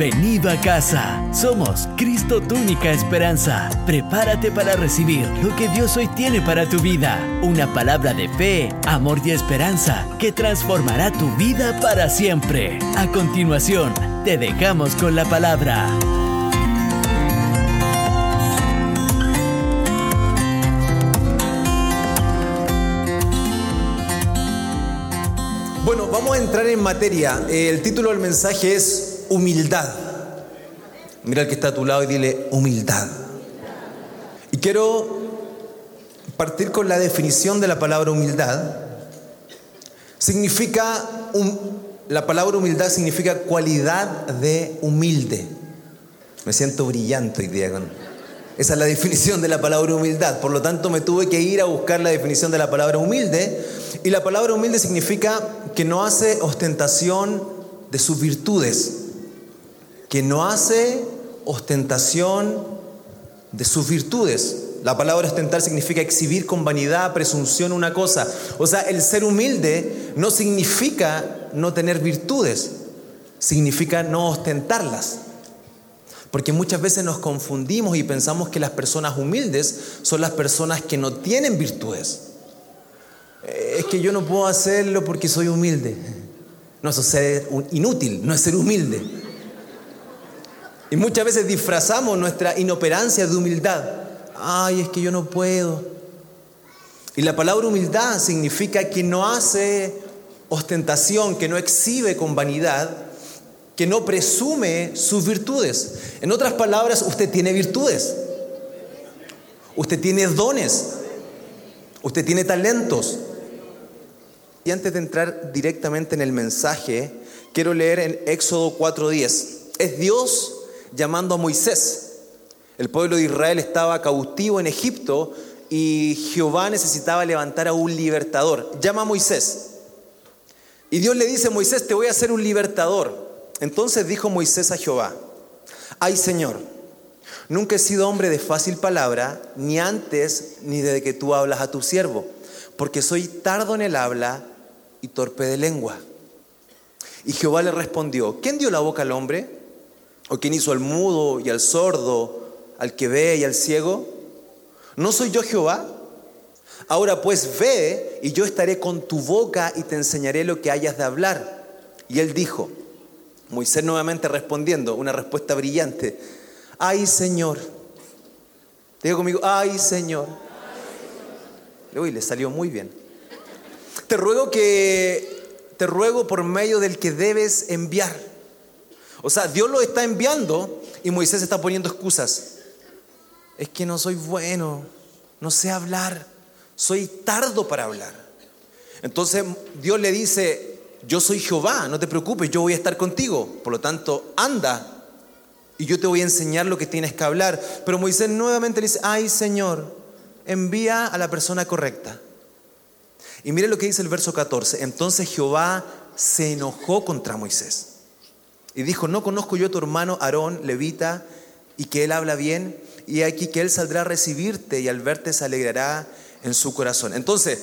Bienvenido a casa. Somos Cristo tu única esperanza. Prepárate para recibir lo que Dios hoy tiene para tu vida. Una palabra de fe, amor y esperanza que transformará tu vida para siempre. A continuación, te dejamos con la palabra. Bueno, vamos a entrar en materia. El título del mensaje es humildad. Mira al que está a tu lado y dile humildad. Y quiero partir con la definición de la palabra humildad. Significa, la palabra humildad significa cualidad de humilde. Me siento brillante hoy día con... Esa es la definición de la palabra humildad. Por lo tanto, me tuve que ir a buscar la definición de la palabra humilde. Y la palabra humilde significa que no hace ostentación de sus virtudes, que no hace ostentación de sus virtudes. La palabra ostentar significa exhibir con vanidad, presunción una cosa. O sea, el ser humilde no significa no tener virtudes, significa no ostentarlas. Porque muchas veces nos confundimos y pensamos que las personas humildes son las personas que no tienen virtudes. Eh, es que yo no puedo hacerlo porque soy humilde. No, eso es inútil, no es ser humilde. Y muchas veces disfrazamos nuestra inoperancia de humildad. Ay, es que yo no puedo. Y la palabra humildad significa que no hace ostentación, que no exhibe con vanidad, que no presume sus virtudes. En otras palabras, usted tiene virtudes. Usted tiene dones. Usted tiene talentos. Y antes de entrar directamente en el mensaje, quiero leer en Éxodo 4:10. Es Dios llamando a Moisés. El pueblo de Israel estaba cautivo en Egipto y Jehová necesitaba levantar a un libertador. Llama a Moisés. Y Dios le dice, Moisés, te voy a hacer un libertador. Entonces dijo Moisés a Jehová, ay Señor, nunca he sido hombre de fácil palabra, ni antes ni desde que tú hablas a tu siervo, porque soy tardo en el habla y torpe de lengua. Y Jehová le respondió, ¿quién dio la boca al hombre? ¿O quién hizo al mudo y al sordo, al que ve y al ciego? ¿No soy yo Jehová? Ahora pues ve y yo estaré con tu boca y te enseñaré lo que hayas de hablar. Y él dijo, Moisés nuevamente respondiendo, una respuesta brillante, ay Señor, digo conmigo, ay Señor. Uy, le salió muy bien. Te ruego que, te ruego por medio del que debes enviar. O sea, Dios lo está enviando y Moisés está poniendo excusas. Es que no soy bueno, no sé hablar, soy tardo para hablar. Entonces Dios le dice, yo soy Jehová, no te preocupes, yo voy a estar contigo. Por lo tanto, anda y yo te voy a enseñar lo que tienes que hablar. Pero Moisés nuevamente le dice, ay Señor, envía a la persona correcta. Y mire lo que dice el verso 14. Entonces Jehová se enojó contra Moisés y dijo, no conozco yo tu hermano Aarón, levita, y que él habla bien, y aquí que él saldrá a recibirte y al verte se alegrará en su corazón. Entonces,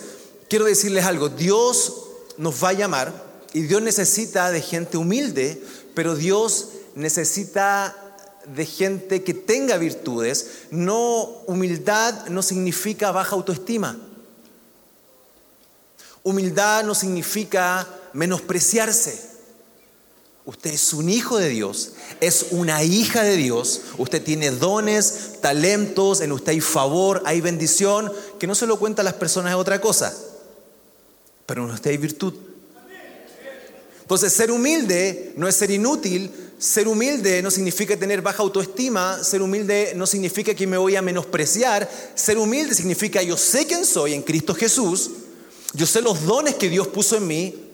quiero decirles algo, Dios nos va a llamar y Dios necesita de gente humilde, pero Dios necesita de gente que tenga virtudes. No, humildad no significa baja autoestima. Humildad no significa menospreciarse. Usted es un hijo de Dios, es una hija de Dios, usted tiene dones, talentos, en usted hay favor, hay bendición, que no se lo cuenta a las personas es otra cosa, pero en usted hay virtud. Entonces, ser humilde no es ser inútil, ser humilde no significa tener baja autoestima, ser humilde no significa que me voy a menospreciar, ser humilde significa yo sé quién soy en Cristo Jesús, yo sé los dones que Dios puso en mí,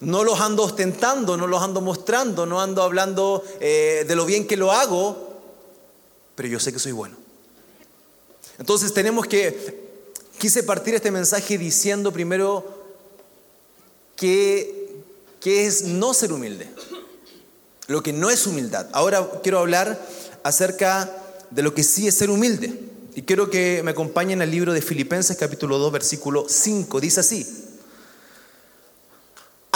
no los ando ostentando, no los ando mostrando, no ando hablando eh, de lo bien que lo hago, pero yo sé que soy bueno. Entonces tenemos que, quise partir este mensaje diciendo primero que, que es no ser humilde, lo que no es humildad. Ahora quiero hablar acerca de lo que sí es ser humilde. Y quiero que me acompañen al libro de Filipenses capítulo 2 versículo 5. Dice así.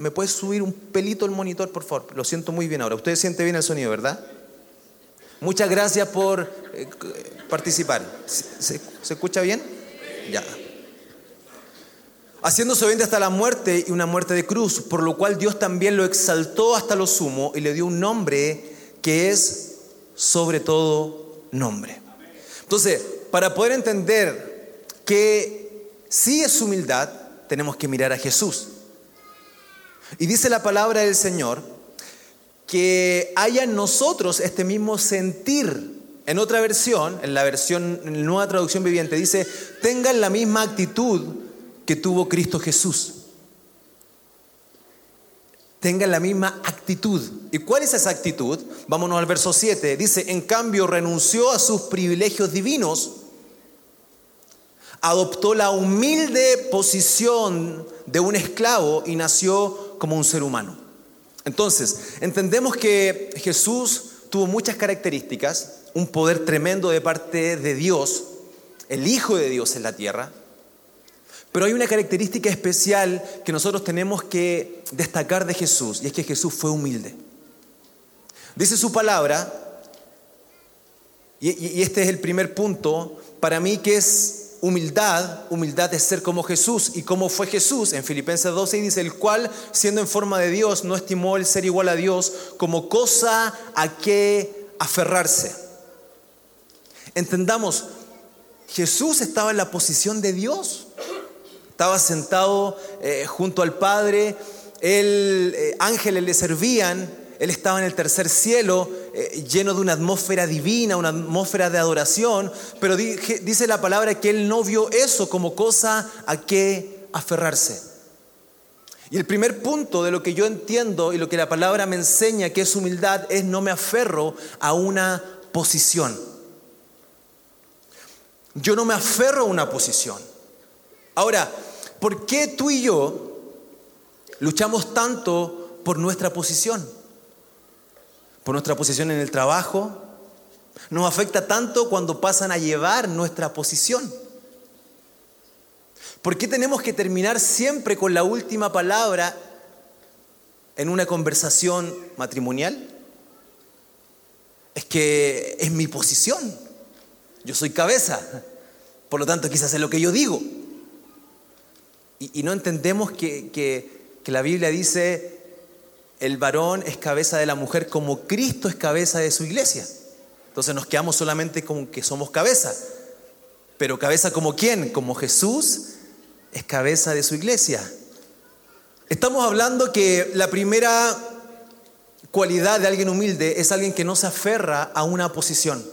¿Me puedes subir un pelito el monitor, por favor? Lo siento muy bien ahora. Ustedes sienten bien el sonido, ¿verdad? Muchas gracias por eh, participar. ¿Se, escucha bien? Ya. Haciéndose obediente hasta la muerte y una muerte de cruz, por lo cual Dios también lo exaltó hasta lo sumo y le dio un nombre que es sobre todo nombre. Entonces, para poder entender que sí es humildad, tenemos que mirar a Jesús. Y dice la palabra del Señor que haya en nosotros este mismo sentir en otra versión, en la versión, en la nueva traducción viviente, dice, tengan la misma actitud que tuvo Cristo Jesús. Tengan la misma actitud. ¿Y cuál es esa actitud? Vámonos al verso 7. Dice, en cambio renunció a sus privilegios divinos, adoptó la humilde posición de un esclavo y nació como un ser humano. Entonces, entendemos que Jesús tuvo muchas características, un poder tremendo de parte de Dios, el Hijo de Dios en la tierra, pero hay una característica especial que nosotros tenemos que destacar de Jesús, y es que Jesús fue humilde. Dice su palabra, y, este es el primer punto, para mí que es humildad, humildad es ser como Jesús. ¿Y cómo fue Jesús? En Filipenses 12 dice, el cual, siendo en forma de Dios, no estimó el ser igual a Dios como cosa a que aferrarse. Entendamos, Jesús estaba en la posición de Dios. Estaba sentado eh, junto al Padre, el, eh, ángeles le servían, él estaba en el tercer cielo, eh, lleno de una atmósfera divina, una atmósfera de adoración, pero dice la palabra que él no vio eso como cosa a que aferrarse. Y el primer punto de lo que yo entiendo y lo que la palabra me enseña que es humildad es no me aferro a una posición. Yo no me aferro a una posición. Ahora, ¿por qué tú y yo luchamos tanto por nuestra posición? Por nuestra posición en el trabajo. Nos afecta tanto cuando pasan a llevar nuestra posición. ¿Por qué tenemos que terminar siempre con la última palabra en una conversación matrimonial? Es que es mi posición. Yo soy cabeza. Por lo tanto, quizás es lo que yo digo. Y, no entendemos que, la Biblia dice el varón es cabeza de la mujer como Cristo es cabeza de su iglesia. Entonces nos quedamos solamente con que somos cabeza. Pero cabeza como quién? Como Jesús es cabeza de su iglesia. Estamos hablando que la primera cualidad de alguien humilde es alguien que no se aferra a una posición.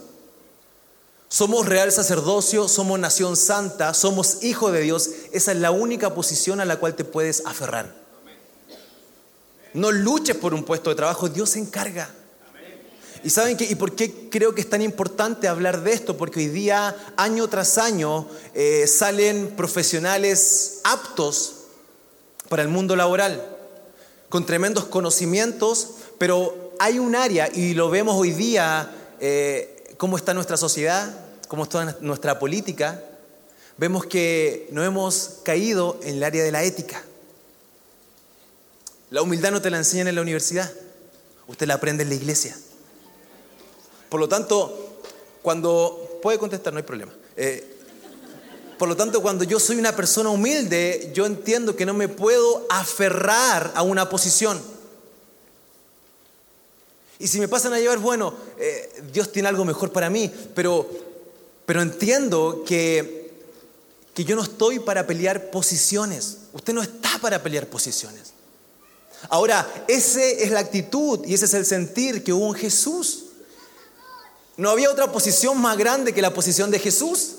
Somos real sacerdocio, somos nación santa, somos hijo de Dios. Esa es la única posición a la cual te puedes aferrar. No luches por un puesto de trabajo, Dios se encarga. ¿Y saben qué? ¿Y por qué creo que es tan importante hablar de esto? Porque hoy día, año tras año, eh, salen profesionales aptos para el mundo laboral, con tremendos conocimientos, pero hay un área, y lo vemos hoy día, eh, cómo está nuestra sociedad, cómo está nuestra política, vemos que no hemos caído en el área de la ética. La humildad no te la enseñan en la universidad, usted la aprende en la iglesia. Por lo tanto, cuando... Puede contestar, no hay problema. Eh, por lo tanto, cuando yo soy una persona humilde, yo entiendo que no me puedo aferrar a una posición. Y si me pasan a llevar, bueno, eh, Dios tiene algo mejor para mí, pero, pero entiendo que, que yo no estoy para pelear posiciones. Usted no está para pelear posiciones. Ahora, esa es la actitud y ese es el sentir que hubo en Jesús. No había otra posición más grande que la posición de Jesús.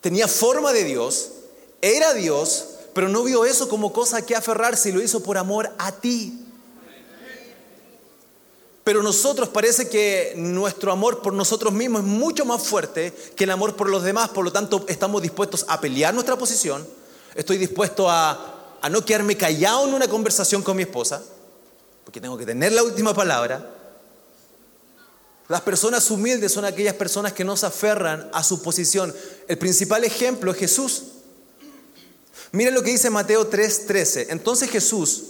Tenía forma de Dios, era Dios, pero no vio eso como cosa que aferrarse y lo hizo por amor a ti. pero nosotros parece que nuestro amor por nosotros mismos es mucho más fuerte que el amor por los demás, por lo tanto estamos dispuestos a pelear nuestra posición, estoy dispuesto a, a no quedarme callado en una conversación con mi esposa, porque tengo que tener la última palabra. Las personas humildes son aquellas personas que no se aferran a su posición. El principal ejemplo es Jesús. Miren lo que dice Mateo 3:13. Entonces Jesús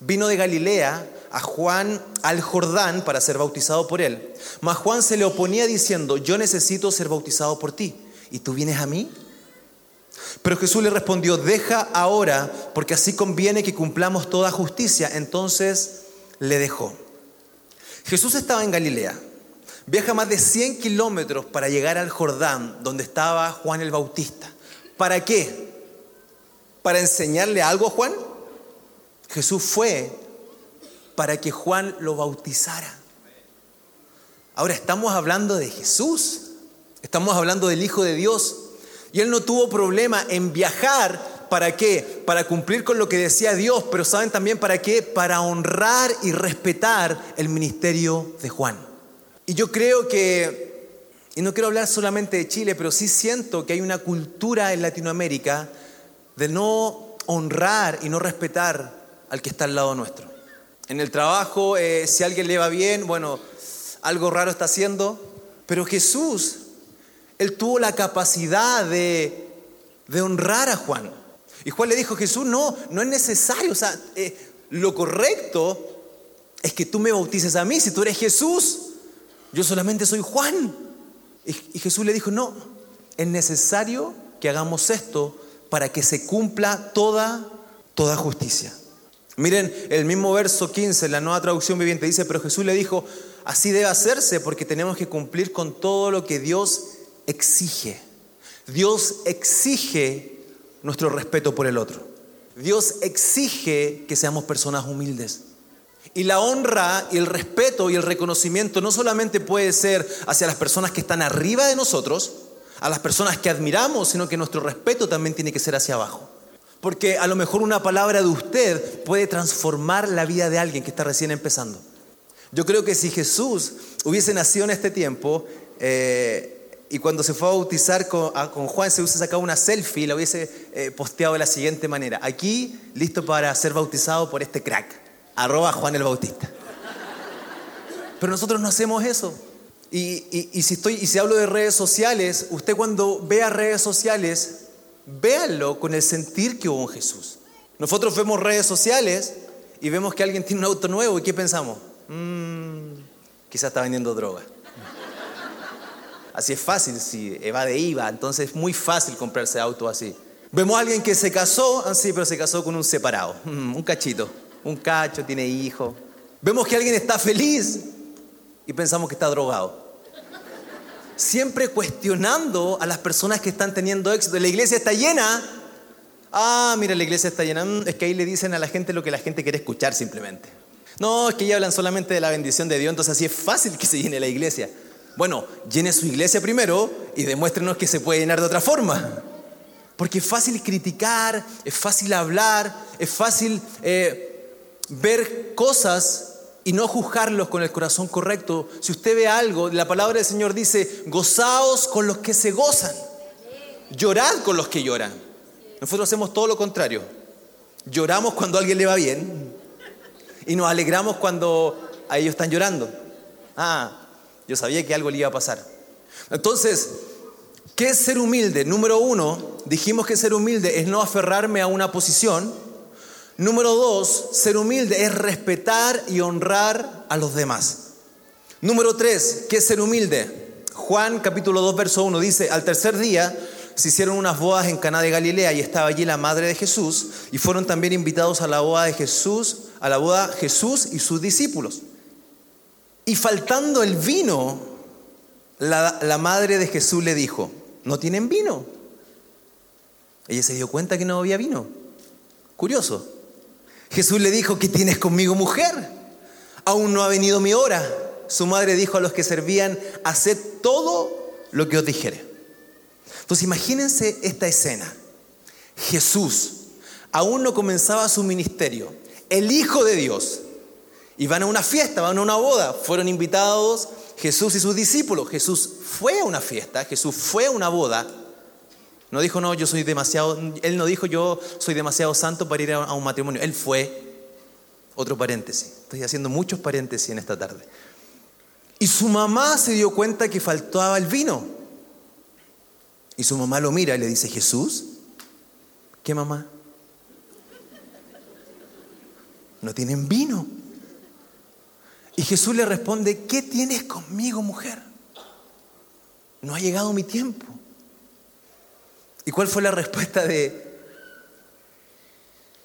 vino de Galilea a Juan al Jordán para ser bautizado por él. Mas Juan se le oponía diciendo, yo necesito ser bautizado por ti. ¿Y tú vienes a mí? Pero Jesús le respondió, deja ahora, porque así conviene que cumplamos toda justicia. Entonces le dejó. Jesús estaba en Galilea. Viaja más de 100 kilómetros para llegar al Jordán, donde estaba Juan el Bautista. ¿Para qué? ¿Para enseñarle algo a Juan? Jesús fue para que Juan lo bautizara. Ahora estamos hablando de Jesús, estamos hablando del Hijo de Dios. Y él no tuvo problema en viajar, ¿para qué? Para cumplir con lo que decía Dios, pero ¿saben también para qué? Para honrar y respetar el ministerio de Juan. Y yo creo que, y no quiero hablar solamente de Chile, pero sí siento que hay una cultura en Latinoamérica de no honrar y no respetar al que está al lado nuestro. En el trabajo, eh, si alguien le va bien, bueno, algo raro está haciendo, pero Jesús, él tuvo la capacidad de, honrar a Juan. Y Juan le dijo, Jesús, no, no es necesario, o sea, eh, lo correcto es que tú me bautices a mí, si tú eres Jesús, yo solamente soy Juan. Y, y Jesús le dijo, no, es necesario que hagamos esto para que se cumpla toda, toda justicia. Miren, el mismo verso 15, la nueva traducción viviente dice, pero Jesús le dijo, así debe hacerse porque tenemos que cumplir con todo lo que Dios exige. Dios exige nuestro respeto por el otro. Dios exige que seamos personas humildes. Y la honra y el respeto y el reconocimiento no solamente puede ser hacia las personas que están arriba de nosotros, a las personas que admiramos, sino que nuestro respeto también tiene que ser hacia abajo. Porque a lo mejor una palabra de usted puede transformar la vida de alguien que está recién empezando. Yo creo que si Jesús hubiese nacido en este tiempo eh, y cuando se fue a bautizar con, Juan se hubiese sacado una selfie y la hubiese eh, posteado de la siguiente manera. Aquí, listo para ser bautizado por este crack. Arroba Juan el Bautista. Pero nosotros no hacemos eso. Y, si estoy, y si hablo de redes sociales, usted cuando vea redes sociales, véanlo con el sentir que hubo en Jesús. Nosotros vemos redes sociales y vemos que alguien tiene un auto nuevo y ¿qué pensamos? Mmm, quizás está vendiendo droga. Así es fácil, si va de IVA, entonces es muy fácil comprarse auto así. Vemos a alguien que se casó, ah, pero se casó con un separado, un cachito, un cacho, tiene hijo. Vemos que alguien está feliz y pensamos que está drogado siempre cuestionando a las personas que están teniendo éxito. La iglesia está llena. Ah, mira, la iglesia está llena. Mm, es que ahí le dicen a la gente lo que la gente quiere escuchar simplemente. No, es que ya hablan solamente de la bendición de Dios, entonces así es fácil que se llene la iglesia. Bueno, llene su iglesia primero y demuéstrenos que se puede llenar de otra forma. Porque es fácil criticar, es fácil hablar, es fácil eh, ver cosas y no juzgarlos con el corazón correcto. Si usted ve algo, la palabra del Señor dice, gozaos con los que se gozan, llorad con los que lloran. Nosotros hacemos todo lo contrario. Lloramos cuando a alguien le va bien y nos alegramos cuando a ellos están llorando. Ah, yo sabía que algo le iba a pasar. Entonces, ¿qué es ser humilde? Número uno, dijimos que ser humilde es no aferrarme a una posición Número dos, ser humilde es respetar y honrar a los demás. Número tres, ¿qué es ser humilde? Juan capítulo 2, verso 1 dice, al tercer día se hicieron unas bodas en Caná de Galilea y estaba allí la madre de Jesús y fueron también invitados a la boda de Jesús, a la boda Jesús y sus discípulos. Y faltando el vino, la, madre de Jesús le dijo, ¿no tienen vino? Ella se dio cuenta que no había vino. Curioso. Jesús le dijo, ¿qué tienes conmigo mujer? Aún no ha venido mi hora. Su madre dijo a los que servían, haced todo lo que os dijere. Entonces imagínense esta escena. Jesús aún no comenzaba su ministerio, el Hijo de Dios. Y van a una fiesta, van a una boda. Fueron invitados Jesús y sus discípulos. Jesús fue a una fiesta, Jesús fue a una boda. No dijo, no, yo soy demasiado, él no dijo, yo soy demasiado santo para ir a un matrimonio. Él fue, otro paréntesis, estoy haciendo muchos paréntesis en esta tarde. Y su mamá se dio cuenta que faltaba el vino. Y su mamá lo mira y le dice, Jesús, ¿qué mamá? No tienen vino. Y Jesús le responde, ¿qué tienes conmigo, mujer? No ha llegado mi tiempo. ¿Y cuál fue la respuesta de,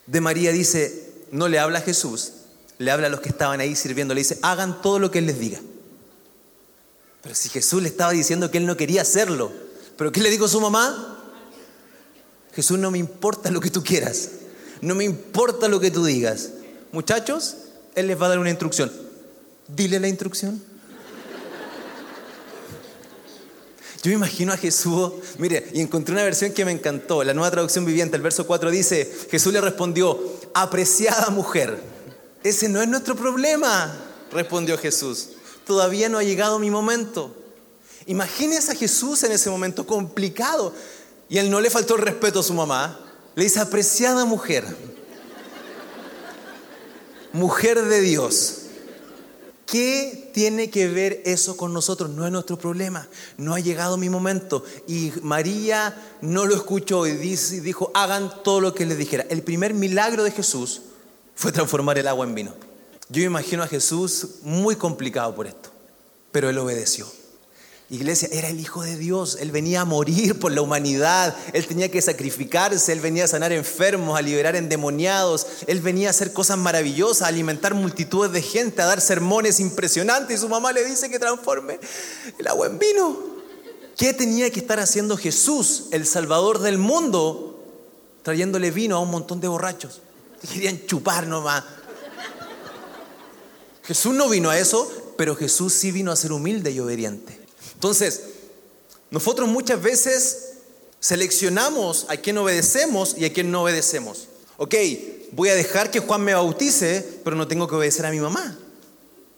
de María? Dice, no le habla a Jesús, le habla a los que estaban ahí sirviendo, le dice, hagan todo lo que Él les diga. Pero si Jesús le estaba diciendo que Él no quería hacerlo, ¿pero qué le dijo su mamá? Jesús, no me importa lo que tú quieras, no me importa lo que tú digas. Muchachos, Él les va a dar una instrucción. Dile la instrucción. Yo me imagino a Jesús, mire, y encontré una versión que me encantó, la nueva traducción viviente, el verso 4 dice, Jesús le respondió, apreciada mujer, ese no es nuestro problema, respondió Jesús, todavía no ha llegado mi momento. Imagínese a Jesús en ese momento complicado, y él no le faltó el respeto a su mamá, le dice, apreciada mujer, mujer de Dios. ¿Qué tiene que ver eso con nosotros? No es nuestro problema. No ha llegado mi momento. Y María no lo escuchó y dijo, hagan todo lo que les dijera. El primer milagro de Jesús fue transformar el agua en vino. Yo imagino a Jesús muy complicado por esto, pero él obedeció. Iglesia, era el Hijo de Dios, Él venía a morir por la humanidad, Él tenía que sacrificarse, Él venía a sanar enfermos, a liberar endemoniados, Él venía a hacer cosas maravillosas, a alimentar multitudes de gente, a dar sermones impresionantes y su mamá le dice que transforme el agua en vino. ¿Qué tenía que estar haciendo Jesús, el Salvador del mundo, trayéndole vino a un montón de borrachos? Querían chupar nomás. Jesús no vino a eso, pero Jesús sí vino a ser humilde y obediente. Entonces, nosotros muchas veces seleccionamos a quien obedecemos y a quien no obedecemos. Ok, voy a dejar que Juan me bautice, pero no tengo que obedecer a mi mamá.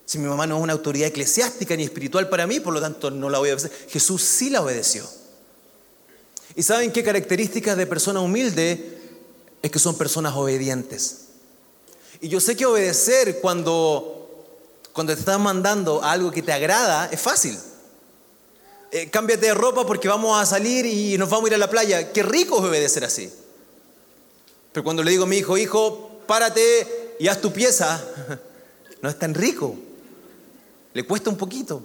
Si mi mamá no es una autoridad eclesiástica ni espiritual para mí, por lo tanto no la voy a obedecer. Jesús sí la obedeció. ¿Y saben qué características de persona humilde? Es que son personas obedientes. Y yo sé que obedecer cuando, cuando te están mandando algo que te agrada es fácil. Eh, cámbiate de ropa porque vamos a salir y nos vamos a ir a la playa. Qué rico es obedecer así. Pero cuando le digo a mi hijo, hijo, párate y haz tu pieza, no es tan rico. Le cuesta un poquito.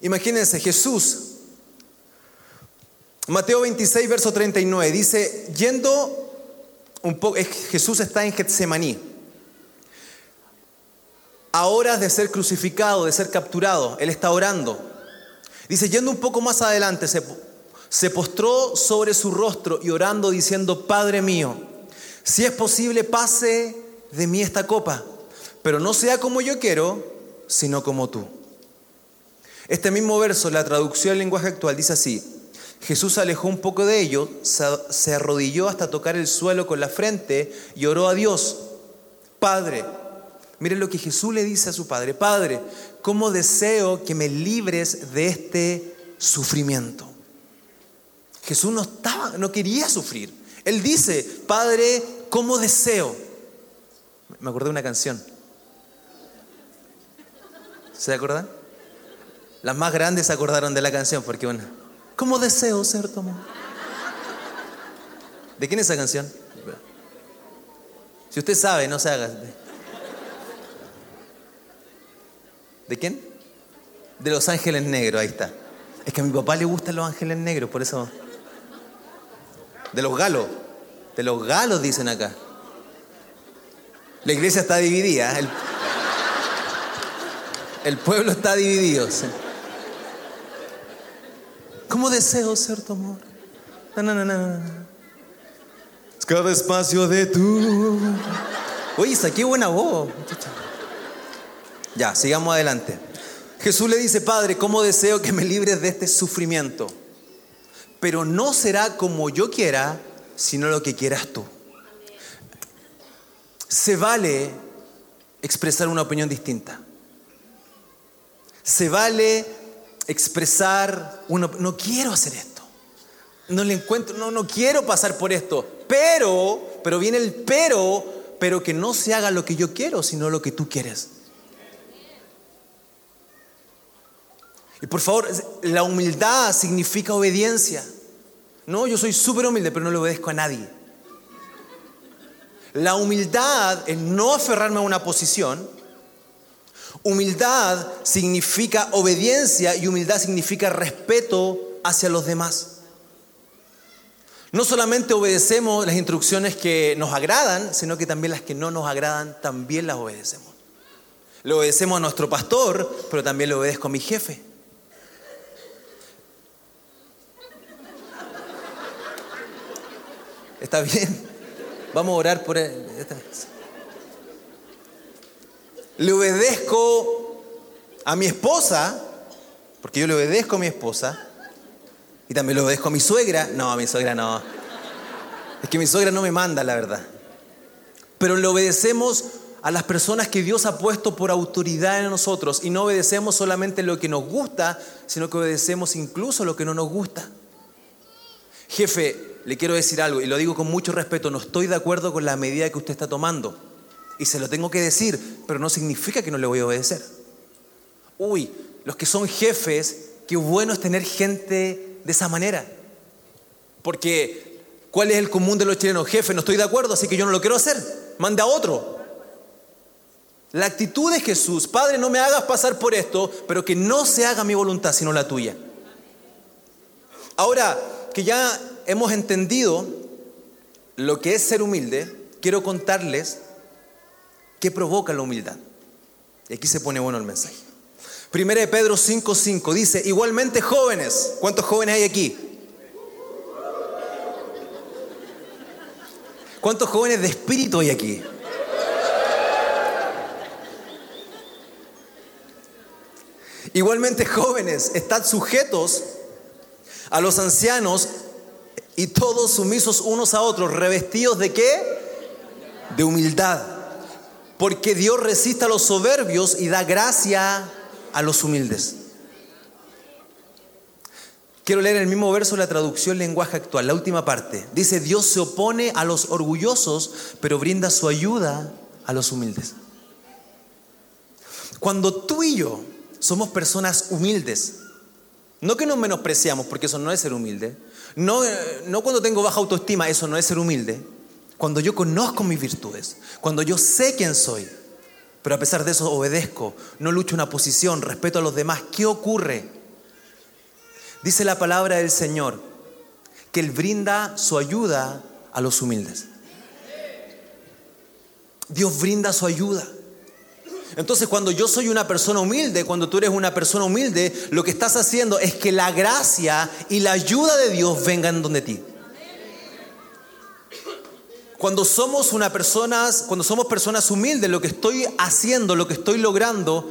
Imagínense, Jesús, Mateo 26, verso 39, dice, yendo un poco, Jesús está en Getsemaní a horas de ser crucificado, de ser capturado. Él está orando. Dice, yendo un poco más adelante, se, se postró sobre su rostro y orando diciendo, Padre mío, si es posible, pase de mí esta copa, pero no sea como yo quiero, sino como tú. Este mismo verso, la traducción al lenguaje actual, dice así, Jesús alejó un poco de ello, se arrodilló hasta tocar el suelo con la frente y oró a Dios, Padre, Miren lo que Jesús le dice a su padre, Padre, ¿cómo deseo que me libres de este sufrimiento? Jesús no estaba, no quería sufrir. Él dice, Padre, ¿cómo deseo? Me acordé de una canción. ¿Se acuerdan? Las más grandes se acordaron de la canción porque bueno, ¿cómo deseo ser tu? ¿De quién es esa canción? Si usted sabe, no se haga. ¿De quién? De los ángeles negros, ahí está. Es que a mi papá le gustan los ángeles negros, por eso. De los galos. De los galos dicen acá. La iglesia está dividida. El, el pueblo está dividido. ¿Cómo deseo ser tu amor? Cada espacio de tu. Oye, qué buena voz. Ya, sigamos adelante. Jesús le dice, Padre, ¿cómo deseo que me libres de este sufrimiento? Pero no será como yo quiera, sino lo que quieras tú. Se vale expresar una opinión distinta. Se vale expresar, uno, no quiero hacer esto. No le encuentro, no, no quiero pasar por esto. Pero, pero viene el pero, pero que no se haga lo que yo quiero, sino lo que tú quieres. Y por favor, la humildad significa obediencia. No, yo soy súper humilde, pero no le obedezco a nadie. La humildad es no aferrarme a una posición. Humildad significa obediencia y humildad significa respeto hacia los demás. No solamente obedecemos las instrucciones que nos agradan, sino que también las que no nos agradan, también las obedecemos. Le obedecemos a nuestro pastor, pero también le obedezco a mi jefe. ¿Está bien? Vamos a orar por él. Le obedezco a mi esposa, porque yo le obedezco a mi esposa, y también le obedezco a mi suegra. No, a mi suegra no. Es que mi suegra no me manda, la verdad. Pero le obedecemos a las personas que Dios ha puesto por autoridad en nosotros y no obedecemos solamente lo que nos gusta, sino que obedecemos incluso lo que no nos gusta. Jefe, le quiero decir algo, y lo digo con mucho respeto, no estoy de acuerdo con la medida que usted está tomando. Y se lo tengo que decir, pero no significa que no le voy a obedecer. Uy, los que son jefes, qué bueno es tener gente de esa manera. Porque, ¿cuál es el común de los chilenos? Jefe, no estoy de acuerdo, así que yo no lo quiero hacer. Mande a otro. La actitud de Jesús, Padre, no me hagas pasar por esto, pero que no se haga mi voluntad, sino la tuya. Ahora, que ya hemos entendido lo que es ser humilde, quiero contarles qué provoca la humildad. Y aquí se pone bueno el mensaje. Primera de Pedro 5:5 dice, igualmente jóvenes, ¿cuántos jóvenes hay aquí? ¿Cuántos jóvenes de espíritu hay aquí? Igualmente jóvenes, están sujetos a los ancianos y todos sumisos unos a otros, revestidos de qué? De humildad. Porque Dios resiste a los soberbios y da gracia a los humildes. Quiero leer el mismo verso la traducción lenguaje actual, la última parte. Dice, Dios se opone a los orgullosos, pero brinda su ayuda a los humildes. Cuando tú y yo somos personas humildes, no que nos menospreciamos, porque eso no es ser humilde, no, no cuando tengo baja autoestima, eso no es ser humilde. Cuando yo conozco mis virtudes, cuando yo sé quién soy, pero a pesar de eso obedezco, no lucho una posición, respeto a los demás, ¿qué ocurre? Dice la palabra del Señor que Él brinda su ayuda a los humildes. Dios brinda su ayuda. Entonces cuando yo soy una persona humilde, cuando tú eres una persona humilde, lo que estás haciendo es que la gracia y la ayuda de Dios vengan donde ti. Cuando somos una personas, cuando somos personas humildes, lo que estoy haciendo, lo que estoy logrando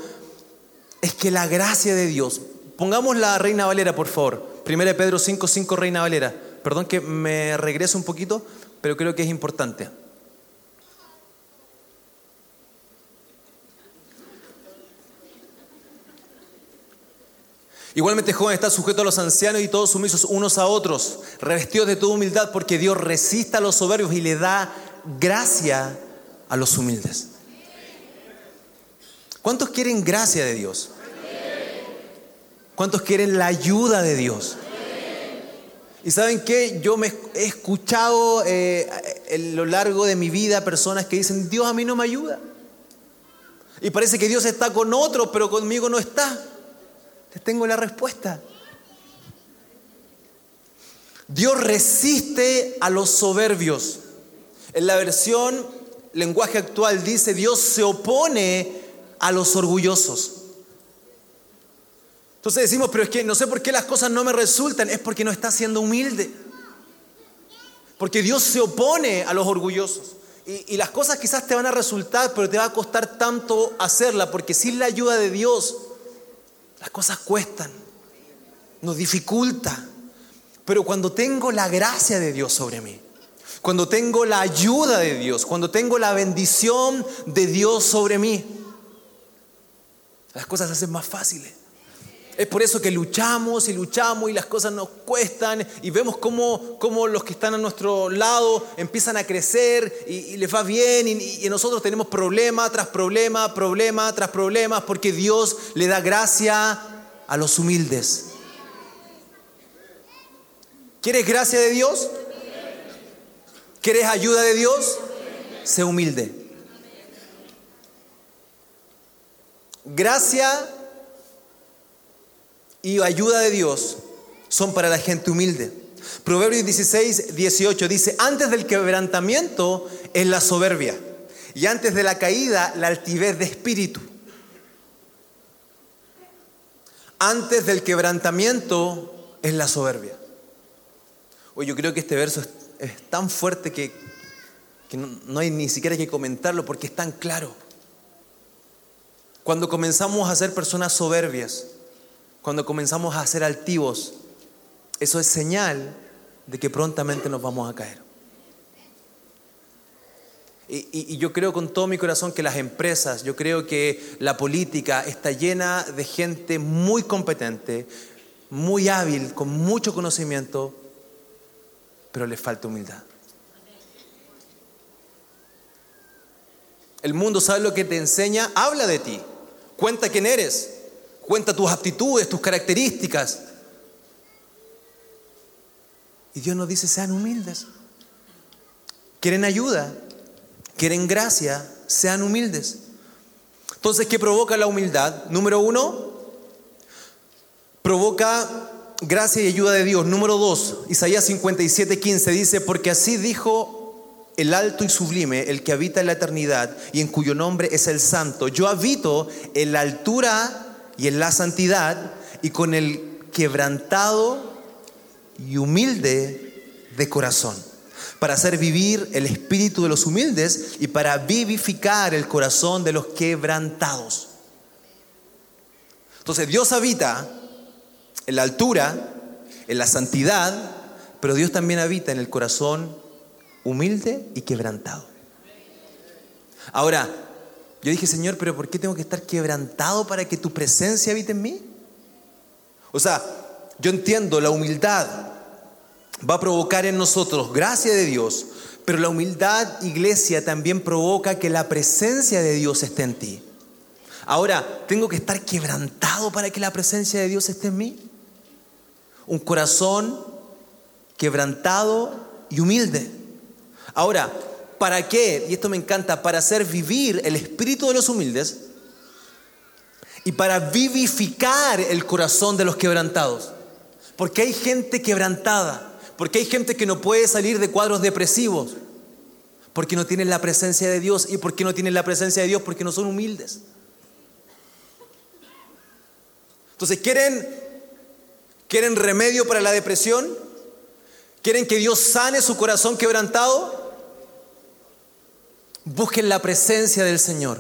es que la gracia de Dios, pongamos la Reina Valera, por favor. Primera de Pedro 5, 5 Reina Valera. Perdón que me regrese un poquito, pero creo que es importante. Igualmente joven está sujeto a los ancianos y todos sumisos unos a otros, revestidos de toda humildad, porque Dios resiste a los soberbios y le da gracia a los humildes. ¿Cuántos quieren gracia de Dios? ¿Cuántos quieren la ayuda de Dios? Y saben qué, yo me he escuchado eh, a lo largo de mi vida personas que dicen, Dios a mí no me ayuda. Y parece que Dios está con otros, pero conmigo no está. Les tengo la respuesta. Dios resiste a los soberbios. En la versión lenguaje actual dice, Dios se opone a los orgullosos. Entonces decimos, pero es que no sé por qué las cosas no me resultan, es porque no está siendo humilde. Porque Dios se opone a los orgullosos. Y, y, las cosas quizás te van a resultar, pero te va a costar tanto hacerla, porque sin la ayuda de Dios las cosas cuestan, nos dificulta. Pero cuando tengo la gracia de Dios sobre mí, cuando tengo la ayuda de Dios, cuando tengo la bendición de Dios sobre mí, las cosas se hacen más fáciles. Es por eso que luchamos y luchamos y las cosas nos cuestan y vemos cómo, cómo los que están a nuestro lado empiezan a crecer y, les va bien y, y, nosotros tenemos problema tras problema, problema tras problema, porque Dios le da gracia a los humildes. ¿Quieres gracia de Dios? ¿Quieres ayuda de Dios? Sé humilde. Gracia y ayuda de Dios son para la gente humilde. Proverbios 16, 18 dice, antes del quebrantamiento es la soberbia y antes de la caída la altivez de espíritu. Antes del quebrantamiento es la soberbia. Oye, yo creo que este verso es, tan fuerte que, no, no hay ni siquiera que comentarlo porque es tan claro. Cuando comenzamos a ser personas soberbias, cuando comenzamos a ser altivos, eso es señal de que prontamente nos vamos a caer. Y, y, yo creo con todo mi corazón que las empresas, yo creo que la política está llena de gente muy competente, muy hábil, con mucho conocimiento, pero les falta humildad. El mundo sabe lo que te enseña, habla de ti, cuenta quién eres, cuenta tus aptitudes, tus características. Y Dios nos dice, sean humildes. Quieren ayuda, quieren gracia, sean humildes. Entonces, ¿qué provoca la humildad? Número uno, provoca gracia y ayuda de Dios. Número dos, Isaías 57, 15 dice, porque así dijo el alto y sublime, el que habita en la eternidad y en cuyo nombre es el santo. Yo habito en la altura y en la santidad y con el quebrantado y humilde de corazón, para hacer vivir el espíritu de los humildes y para vivificar el corazón de los quebrantados. Entonces Dios habita en la altura, en la santidad, pero Dios también habita en el corazón humilde y quebrantado. Ahora, yo dije, Señor, pero ¿por qué tengo que estar quebrantado para que tu presencia habite en mí? O sea, yo entiendo, la humildad va a provocar en nosotros gracia de Dios, pero la humildad, iglesia, también provoca que la presencia de Dios esté en ti. Ahora, ¿tengo que estar quebrantado para que la presencia de Dios esté en mí? Un corazón quebrantado y humilde. Ahora, ¿Para qué? Y esto me encanta, para hacer vivir el espíritu de los humildes y para vivificar el corazón de los quebrantados. Porque hay gente quebrantada, porque hay gente que no puede salir de cuadros depresivos, porque no tienen la presencia de Dios y porque no tienen la presencia de Dios porque no son humildes. Entonces, ¿quieren, ¿quieren remedio para la depresión? ¿Quieren que Dios sane su corazón quebrantado? Busquen la presencia del Señor.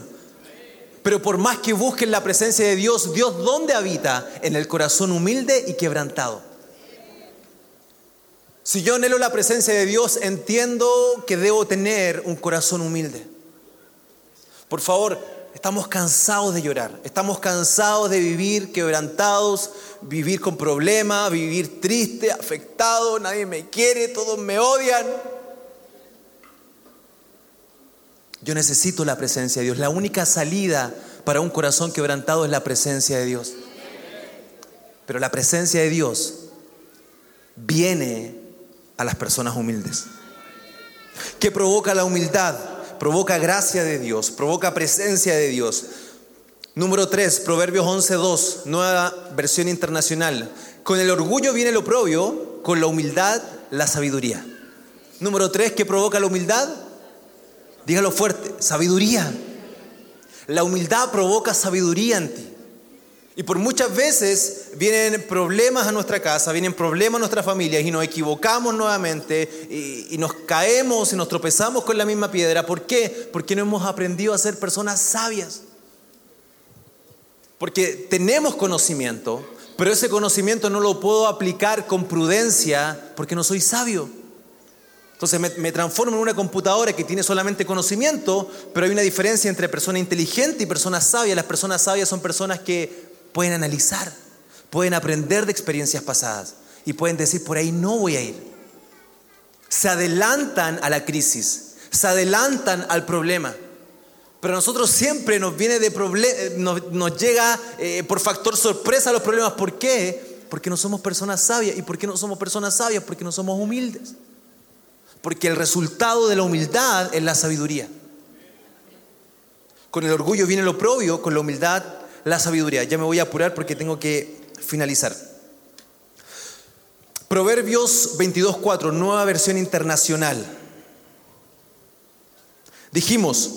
Pero por más que busquen la presencia de Dios, Dios ¿dónde habita? En el corazón humilde y quebrantado. Si yo anhelo la presencia de Dios, entiendo que debo tener un corazón humilde. Por favor, estamos cansados de llorar, estamos cansados de vivir quebrantados, vivir con problemas, vivir triste, afectado, nadie me quiere, todos me odian. Yo necesito la presencia de Dios. La única salida para un corazón quebrantado es la presencia de Dios. Pero la presencia de Dios viene a las personas humildes. ¿Qué provoca la humildad? Provoca gracia de Dios, provoca presencia de Dios. Número 3, Proverbios 11.2, nueva versión internacional. Con el orgullo viene el oprobio, con la humildad la sabiduría. Número 3, ¿qué provoca la humildad? Dígalo fuerte, sabiduría. La humildad provoca sabiduría en ti. Y por muchas veces vienen problemas a nuestra casa, vienen problemas a nuestra familia y nos equivocamos nuevamente y, y, nos caemos y nos tropezamos con la misma piedra. ¿Por qué? Porque no hemos aprendido a ser personas sabias. Porque tenemos conocimiento, pero ese conocimiento no lo puedo aplicar con prudencia porque no soy sabio. Entonces me, transformo en una computadora que tiene solamente conocimiento, pero hay una diferencia entre persona inteligente y persona sabia. Las personas sabias son personas que pueden analizar, pueden aprender de experiencias pasadas y pueden decir, por ahí no voy a ir. Se adelantan a la crisis, se adelantan al problema. Pero a nosotros siempre nos viene de eh, nos, nos llega eh, por factor sorpresa los problemas. ¿Por qué? Porque no somos personas sabias. ¿Y por qué no somos personas sabias? Porque no somos humildes. Porque el resultado de la humildad es la sabiduría. Con el orgullo viene lo propio, con la humildad la sabiduría. Ya me voy a apurar porque tengo que finalizar. Proverbios 22.4, nueva versión internacional. Dijimos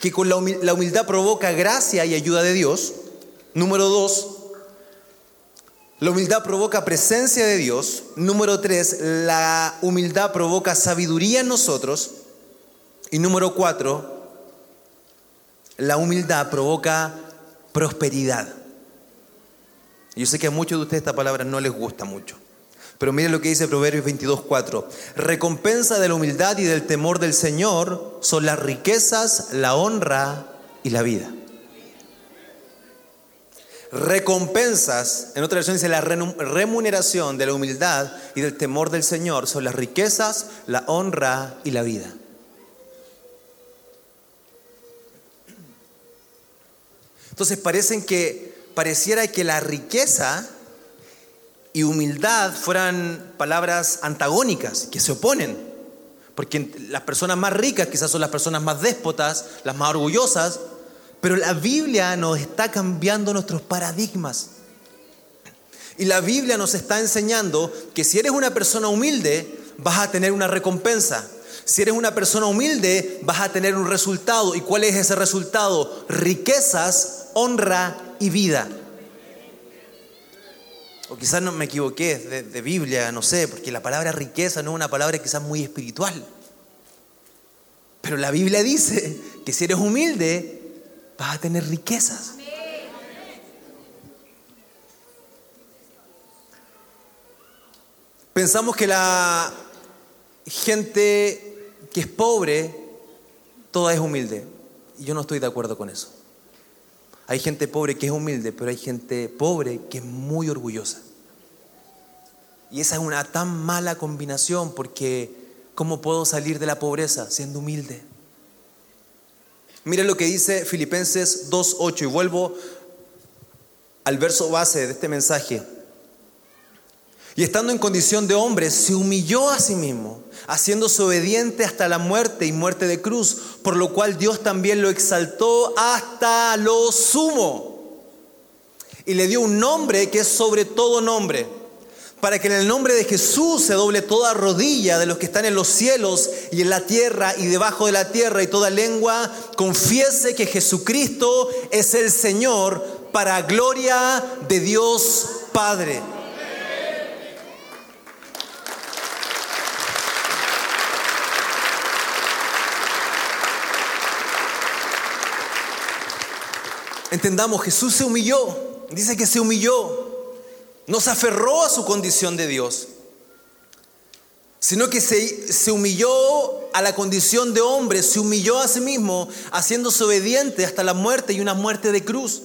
que con la humildad provoca gracia y ayuda de Dios. Número dos, la humildad provoca presencia de Dios. Número tres, la humildad provoca sabiduría en nosotros. Y número cuatro, la humildad provoca prosperidad. Yo sé que a muchos de ustedes esta palabra no les gusta mucho. Pero miren lo que dice Proverbios 22.4. Recompensa de la humildad y del temor del Señor son las riquezas, la honra y la vida. Recompensas, en otra versión dice la remuneración de la humildad y del temor del Señor son las riquezas, la honra y la vida. Entonces parecen que pareciera que la riqueza y humildad fueran palabras antagónicas, que se oponen. Porque las personas más ricas quizás son las personas más déspotas, las más orgullosas, pero la Biblia nos está cambiando nuestros paradigmas. Y la Biblia nos está enseñando que si eres una persona humilde, vas a tener una recompensa. Si eres una persona humilde, vas a tener un resultado. ¿Y cuál es ese resultado? Riquezas, honra y vida. O quizás no me equivoqué de, Biblia, no sé, porque la palabra riqueza no es una palabra quizás muy espiritual. Pero la Biblia dice que si eres humilde, vas a tener riquezas. Pensamos que la gente que es pobre, toda es humilde. Y yo no estoy de acuerdo con eso. Hay gente pobre que es humilde, pero hay gente pobre que es muy orgullosa. Y esa es una tan mala combinación porque ¿cómo puedo salir de la pobreza siendo humilde? Mire lo que dice Filipenses 2.8 y vuelvo al verso base de este mensaje. Y estando en condición de hombre, se humilló a sí mismo, haciéndose obediente hasta la muerte y muerte de cruz, por lo cual Dios también lo exaltó hasta lo sumo. Y le dio un nombre que es sobre todo nombre, para que en el nombre de Jesús se doble toda rodilla de los que están en los cielos y en la tierra y debajo de la tierra y toda lengua confiese que Jesucristo es el Señor para gloria de Dios Padre. Entendamos, Jesús se humilló, dice que se humilló, no se aferró a su condición de Dios, sino que se, se humilló a la condición de hombre, se humilló a sí mismo, haciéndose obediente hasta la muerte y una muerte de cruz.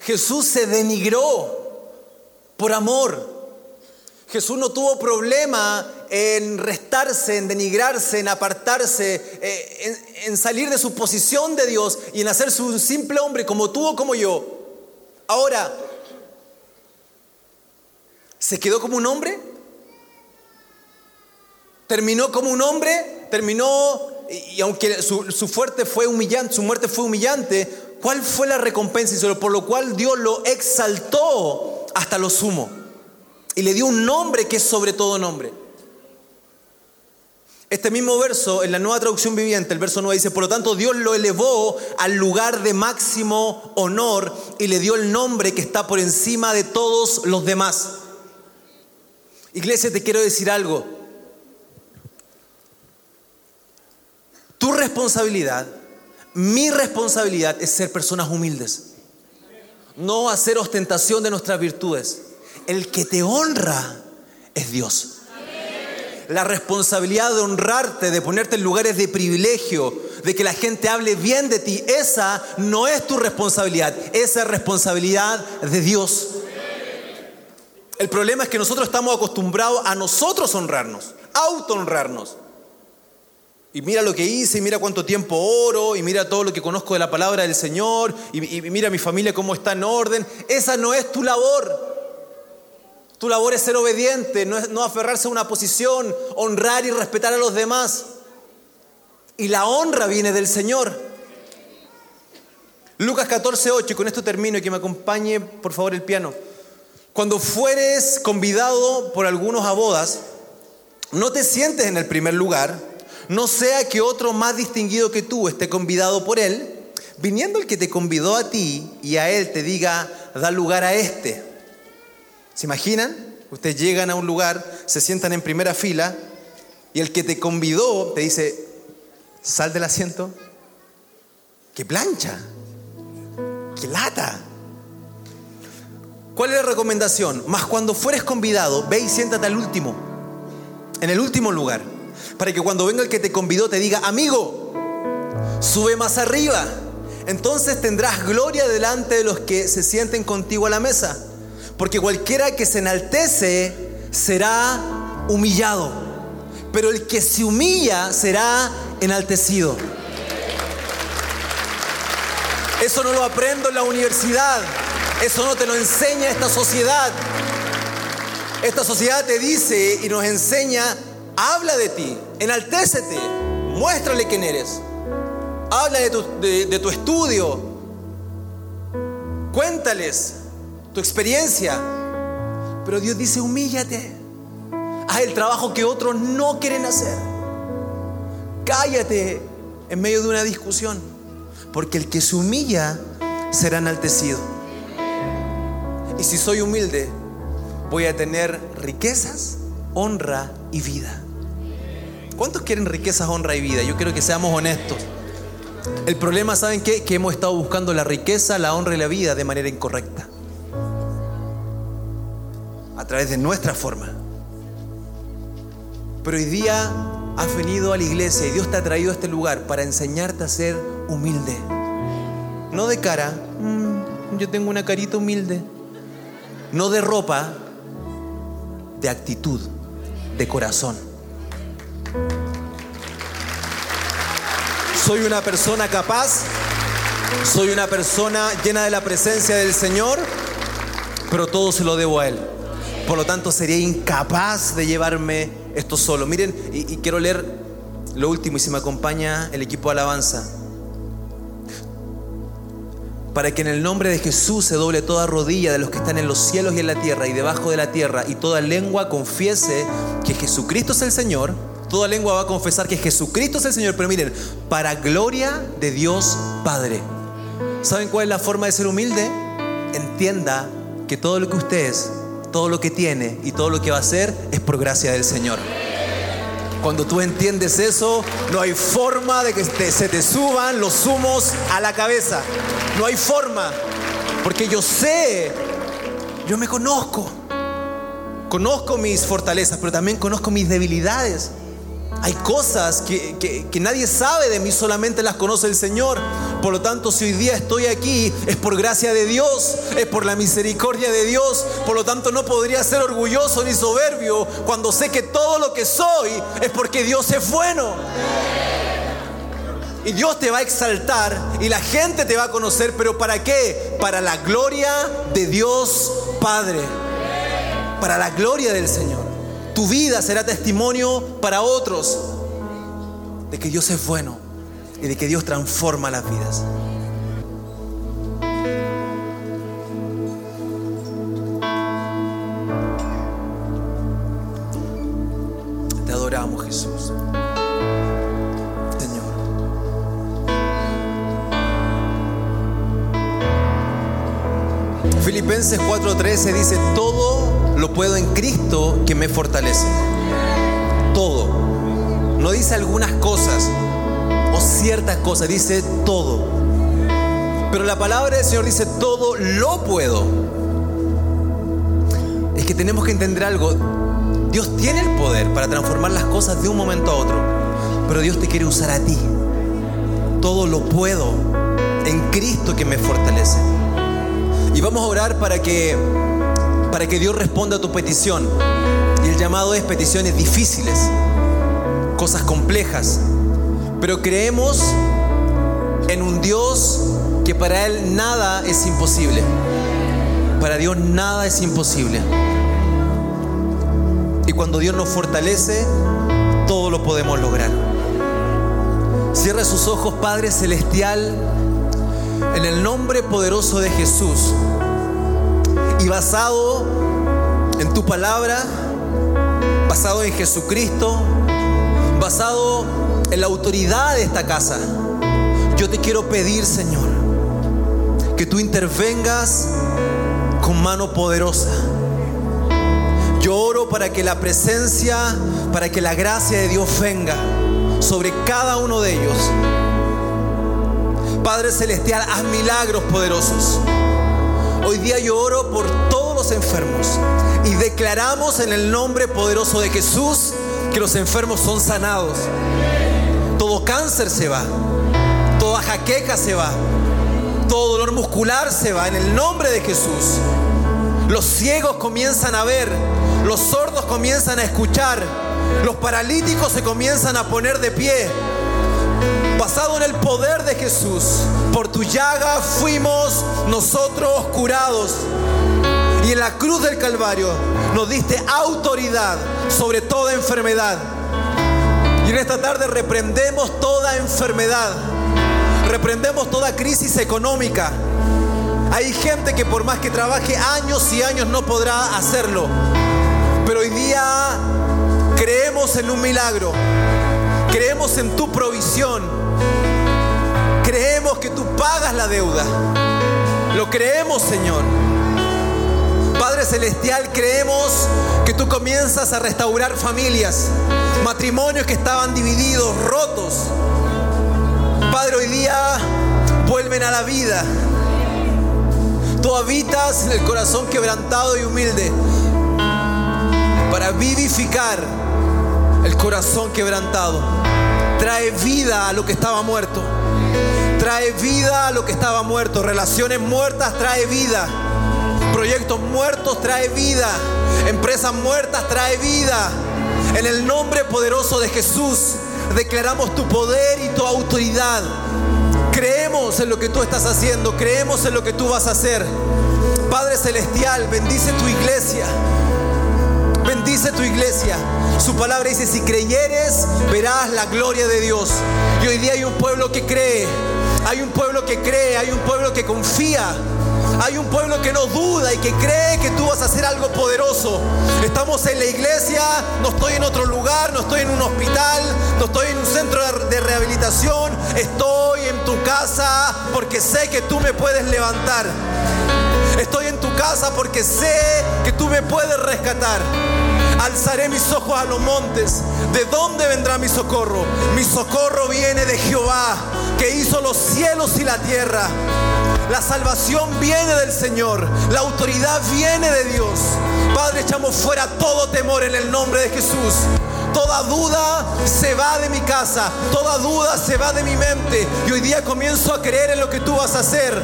Jesús se denigró por amor. Jesús no tuvo problema en restarse, en denigrarse, en apartarse, eh, en, salir de su posición de Dios y en hacerse un simple hombre como tú o como yo. Ahora, ¿se quedó como un hombre? ¿Terminó como un hombre? ¿Terminó, y, aunque su, su, fuerte fue humillante, su muerte fue humillante, ¿cuál fue la recompensa? Y por lo cual Dios lo exaltó hasta lo sumo. Y le dio un nombre que es sobre todo nombre. Este mismo verso, en la nueva traducción viviente, el verso 9 dice, por lo tanto Dios lo elevó al lugar de máximo honor y le dio el nombre que está por encima de todos los demás. Iglesia, te quiero decir algo. Tu responsabilidad, mi responsabilidad es ser personas humildes. No hacer ostentación de nuestras virtudes. El que te honra es Dios. la responsabilidad de honrarte, de ponerte en lugares de privilegio, de que la gente hable bien de ti, esa no es tu responsabilidad, esa es responsabilidad de Dios. El problema es que nosotros estamos acostumbrados a nosotros honrarnos, auto honrarnos. Y mira lo que hice, y mira cuánto tiempo oro, y mira todo lo que conozco de la palabra del Señor, y, mira mi familia cómo está en orden. Esa no es tu labor. Tu labor es ser obediente, no, es, no aferrarse a una posición, honrar y respetar a los demás. Y la honra viene del Señor. Lucas 14, 8, y con esto termino y que me acompañe por favor el piano. Cuando fueres convidado por algunos a bodas, no te sientes en el primer lugar, no sea que otro más distinguido que tú esté convidado por él, viniendo el que te convidó a ti y a él te diga, da lugar a este. ¿Se imaginan? Ustedes llegan a un lugar, se sientan en primera fila y el que te convidó te dice, sal del asiento, que plancha, que lata. ¿Cuál es la recomendación? Más cuando fueres convidado, ve y siéntate al último, en el último lugar, para que cuando venga el que te convidó te diga, amigo, sube más arriba. Entonces tendrás gloria delante de los que se sienten contigo a la mesa, porque cualquiera que se enaltece será humillado, pero el que se humilla será enaltecido. Eso no lo aprendo en la universidad. Eso no te lo enseña esta sociedad. Esta sociedad te dice y nos enseña, habla de ti, enaltécete, muéstrale quién eres. Habla de tu, de tu estudio. Cuéntales tu experiencia. Pero Dios dice, humíllate. Haz el trabajo que otros no quieren hacer. Cállate en medio de una discusión. Porque el que se humilla será enaltecido. Y si soy humilde, voy a tener riquezas, honra y vida. ¿Cuántos quieren riquezas, honra y vida? Yo quiero que seamos honestos. El problema, ¿saben qué? Que hemos estado buscando la riqueza, la honra y la vida de manera incorrecta. A través de nuestra forma. Pero hoy día has venido a la iglesia y Dios te ha traído a este lugar para enseñarte a ser humilde. No de cara, mm, yo tengo una carita humilde no de ropa, de actitud, de corazón. Soy una persona capaz, soy una persona llena de la presencia del Señor, pero todo se lo debo a Él. Por lo tanto, sería incapaz de llevarme esto solo. Miren, y, quiero leer lo último y si me acompaña el equipo de alabanza para que en el nombre de Jesús se doble toda rodilla de los que están en los cielos y en la tierra y debajo de la tierra y toda lengua confiese que Jesucristo es el Señor. Toda lengua va a confesar que Jesucristo es el Señor, pero miren, para gloria de Dios Padre. ¿Saben cuál es la forma de ser humilde? Entienda que todo lo que usted es, todo lo que tiene y todo lo que va a hacer es por gracia del Señor. Cuando tú entiendes eso, no hay forma de que se te suban los humos a la cabeza. No hay forma. Porque yo sé, yo me conozco. Conozco mis fortalezas, pero también conozco mis debilidades. Hay cosas que, nadie sabe de mí, solamente las conoce el Señor. Por lo tanto, si hoy día estoy aquí, es por gracia de Dios, es por la misericordia de Dios. Por lo tanto, no podría ser orgulloso ni soberbio cuando sé que todo lo que soy es porque Dios es bueno. Y Dios te va a exaltar y la gente te va a conocer, pero ¿para qué? Para la gloria de Dios Padre. Para la gloria del Señor. Tu vida será testimonio para otros de que Dios es bueno y de que Dios transforma las vidas. Te adoramos Jesús. Señor. Filipenses 4:13 dice, todo lo puedo en Cristo que me fortalece. Todo. No dice algunas cosas o ciertas cosas, dice todo. Pero la palabra del Señor dice todo lo puedo. Es que tenemos que entender algo. Dios tiene el poder para transformar las cosas de un momento a otro, pero Dios te quiere usar a ti. Todo lo puedo en Cristo que me fortalece. Y vamos a orar para que para que Dios responda a tu petición. Y el llamado es peticiones difíciles, cosas complejas, pero creemos en un Dios que para Él nada es imposible. Para Dios nada es imposible. Y cuando Dios nos fortalece, todo lo podemos lograr. Cierra sus ojos, Padre Celestial, en el nombre poderoso de Jesús. Y basado en tu palabra, basado en Jesucristo, basado en la autoridad de esta casa, yo te quiero pedir, Señor, que tú intervengas con mano poderosa. Yo oro para que la presencia, para que la gracia de Dios venga sobre cada uno de ellos. Padre Celestial, haz milagros poderosos. Hoy día yo oro por todos los enfermos y declaramos en el nombre poderoso de Jesús que los enfermos son sanados. Todo cáncer se va, toda jaqueca se va, todo dolor muscular se va en el nombre de Jesús. Los ciegos comienzan a ver, los sordos comienzan a escuchar, los paralíticos se comienzan a poner de pie. Basado en el poder de Jesús, por tu llaga fuimos nosotros curados. Y en la cruz del Calvario nos diste autoridad sobre toda enfermedad. Y en esta tarde reprendemos toda enfermedad. Reprendemos toda crisis económica. Hay gente que por más que trabaje años y años no podrá hacerlo. Pero hoy día creemos en un milagro. Creemos en tu provisión. Creemos que tú pagas la deuda. Lo creemos, Señor. Padre Celestial, creemos que tú comienzas a restaurar familias, matrimonios que estaban divididos, rotos. Padre, hoy día vuelven a la vida. Tú habitas en el corazón quebrantado y humilde para vivificar el corazón quebrantado. Trae vida a lo que estaba muerto. Trae vida a lo que estaba muerto. Relaciones muertas trae vida. Proyectos muertos trae vida. Empresas muertas trae vida. En el nombre poderoso de Jesús declaramos tu poder y tu autoridad. Creemos en lo que tú estás haciendo. Creemos en lo que tú vas a hacer. Padre Celestial, bendice tu iglesia. Bendice tu iglesia. Su palabra dice, si creyeres, verás la gloria de Dios. Y hoy día hay un pueblo que cree. Hay un pueblo que cree. Hay un pueblo que confía. Hay un pueblo que no duda y que cree que tú vas a hacer algo poderoso. Estamos en la iglesia, no estoy en otro lugar, no estoy en un hospital, no estoy en un centro de rehabilitación, estoy en tu casa porque sé que tú me puedes levantar. Estoy en tu casa porque sé que tú me puedes rescatar. Alzaré mis ojos a los montes. ¿De dónde vendrá mi socorro? Mi socorro viene de Jehová, que hizo los cielos y la tierra. La salvación viene del Señor. La autoridad viene de Dios. Padre, echamos fuera todo temor en el nombre de Jesús. Toda duda se va de mi casa. Toda duda se va de mi mente. Y hoy día comienzo a creer en lo que tú vas a hacer.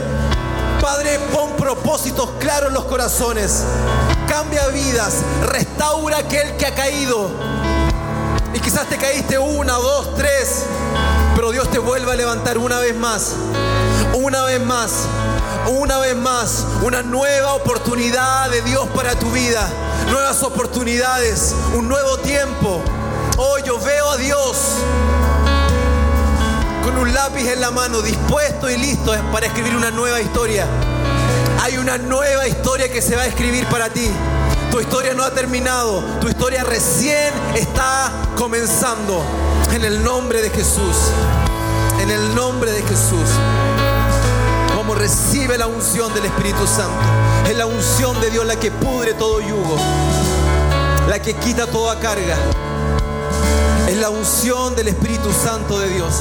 Padre, pon propósitos claros en los corazones. Cambia vidas. Restaura aquel que ha caído. Y quizás te caíste una, dos, tres. Pero Dios te vuelve a levantar una vez más. Una vez más. Una vez más. Una nueva oportunidad de Dios para tu vida. Nuevas oportunidades. Un nuevo tiempo. Hoy yo veo a Dios con un lápiz en la mano, dispuesto y listo para escribir una nueva historia. Hay una nueva historia que se va a escribir para ti. Tu historia no ha terminado, tu historia recién está comenzando. En el nombre de Jesús, en el nombre de Jesús. Como recibe la unción del Espíritu Santo. Es la unción de Dios la que pudre todo yugo, la que quita toda carga. Es la unción del Espíritu Santo de Dios.